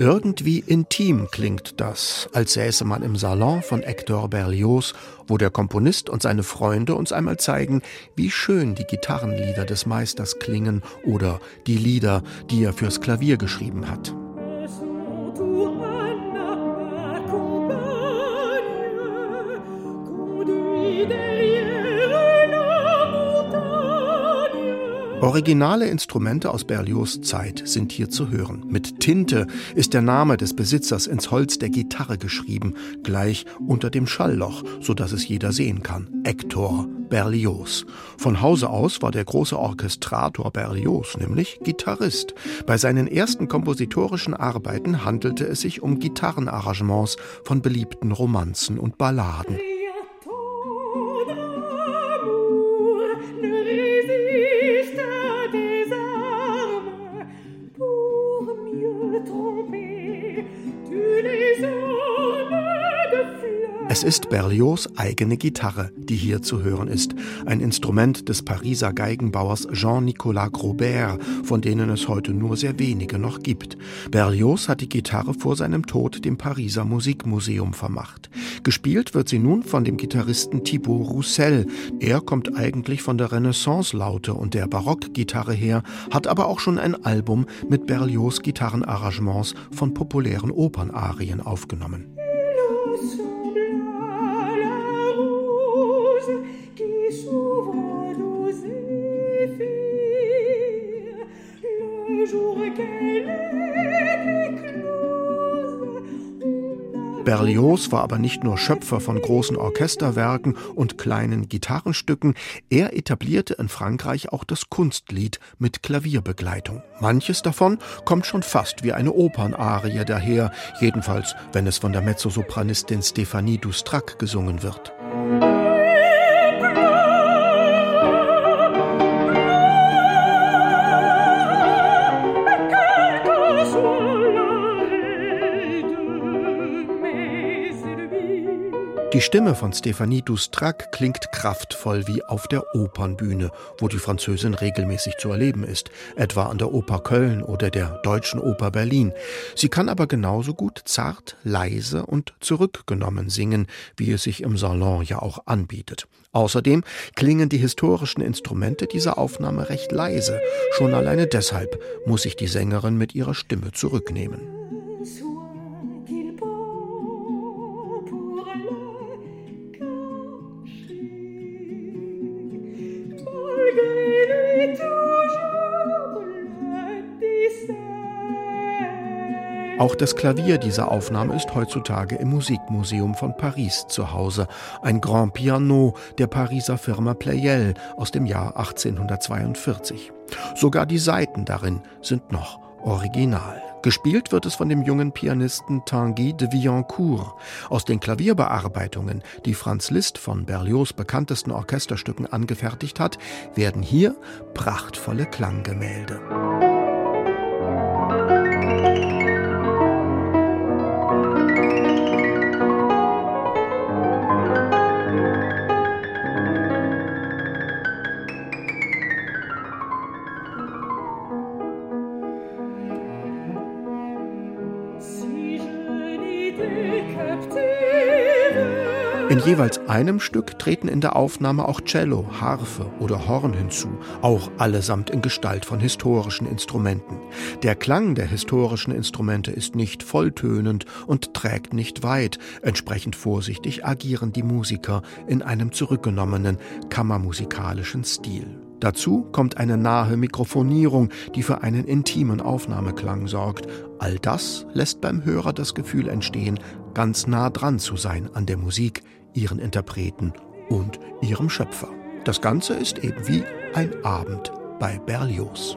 Irgendwie intim klingt das, als säße man im Salon von Hector Berlioz, wo der Komponist und seine Freunde uns einmal zeigen, wie schön die Gitarrenlieder des Meisters klingen oder die Lieder, die er fürs Klavier geschrieben hat. Originale Instrumente aus Berlioz Zeit sind hier zu hören. Mit Tinte ist der Name des Besitzers ins Holz der Gitarre geschrieben, gleich unter dem Schallloch, so dass es jeder sehen kann. Hector Berlioz. Von Hause aus war der große Orchestrator Berlioz nämlich Gitarrist. Bei seinen ersten kompositorischen Arbeiten handelte es sich um Gitarrenarrangements von beliebten Romanzen und Balladen. Es ist Berlioz' eigene Gitarre, die hier zu hören ist, ein Instrument des Pariser Geigenbauers Jean-Nicolas Grobert, von denen es heute nur sehr wenige noch gibt. Berlioz hat die Gitarre vor seinem Tod dem Pariser Musikmuseum vermacht. Gespielt wird sie nun von dem Gitarristen Thibaut Roussel. Er kommt eigentlich von der Renaissance-Laute und der Barockgitarre her, hat aber auch schon ein Album mit Berlioz Gitarrenarrangements von populären Opernarien aufgenommen. Berlioz war aber nicht nur Schöpfer von großen Orchesterwerken und kleinen Gitarrenstücken, er etablierte in Frankreich auch das Kunstlied mit Klavierbegleitung. Manches davon kommt schon fast wie eine Opernarie daher, jedenfalls wenn es von der Mezzosopranistin Stéphanie Doustrac gesungen wird. Die Stimme von Stéphanie Doustrac klingt kraftvoll wie auf der Opernbühne, wo die Französin regelmäßig zu erleben ist, etwa an der Oper Köln oder der Deutschen Oper Berlin. Sie kann aber genauso gut zart, leise und zurückgenommen singen, wie es sich im Salon ja auch anbietet. Außerdem klingen die historischen Instrumente dieser Aufnahme recht leise. Schon alleine deshalb muss sich die Sängerin mit ihrer Stimme zurücknehmen. Auch das Klavier dieser Aufnahme ist heutzutage im Musikmuseum von Paris zu Hause. Ein Grand Piano der Pariser Firma Pleyel aus dem Jahr 1842. Sogar die Saiten darin sind noch original. Gespielt wird es von dem jungen Pianisten Tanguy de Villancourt. Aus den Klavierbearbeitungen, die Franz Liszt von Berlioz bekanntesten Orchesterstücken angefertigt hat, werden hier prachtvolle Klanggemälde. In jeweils einem Stück treten in der Aufnahme auch Cello, Harfe oder Horn hinzu, auch allesamt in Gestalt von historischen Instrumenten. Der Klang der historischen Instrumente ist nicht volltönend und trägt nicht weit, entsprechend vorsichtig agieren die Musiker in einem zurückgenommenen kammermusikalischen Stil. Dazu kommt eine nahe Mikrofonierung, die für einen intimen Aufnahmeklang sorgt. All das lässt beim Hörer das Gefühl entstehen, ganz nah dran zu sein an der Musik, ihren Interpreten und ihrem Schöpfer. Das Ganze ist eben wie ein Abend bei Berlioz.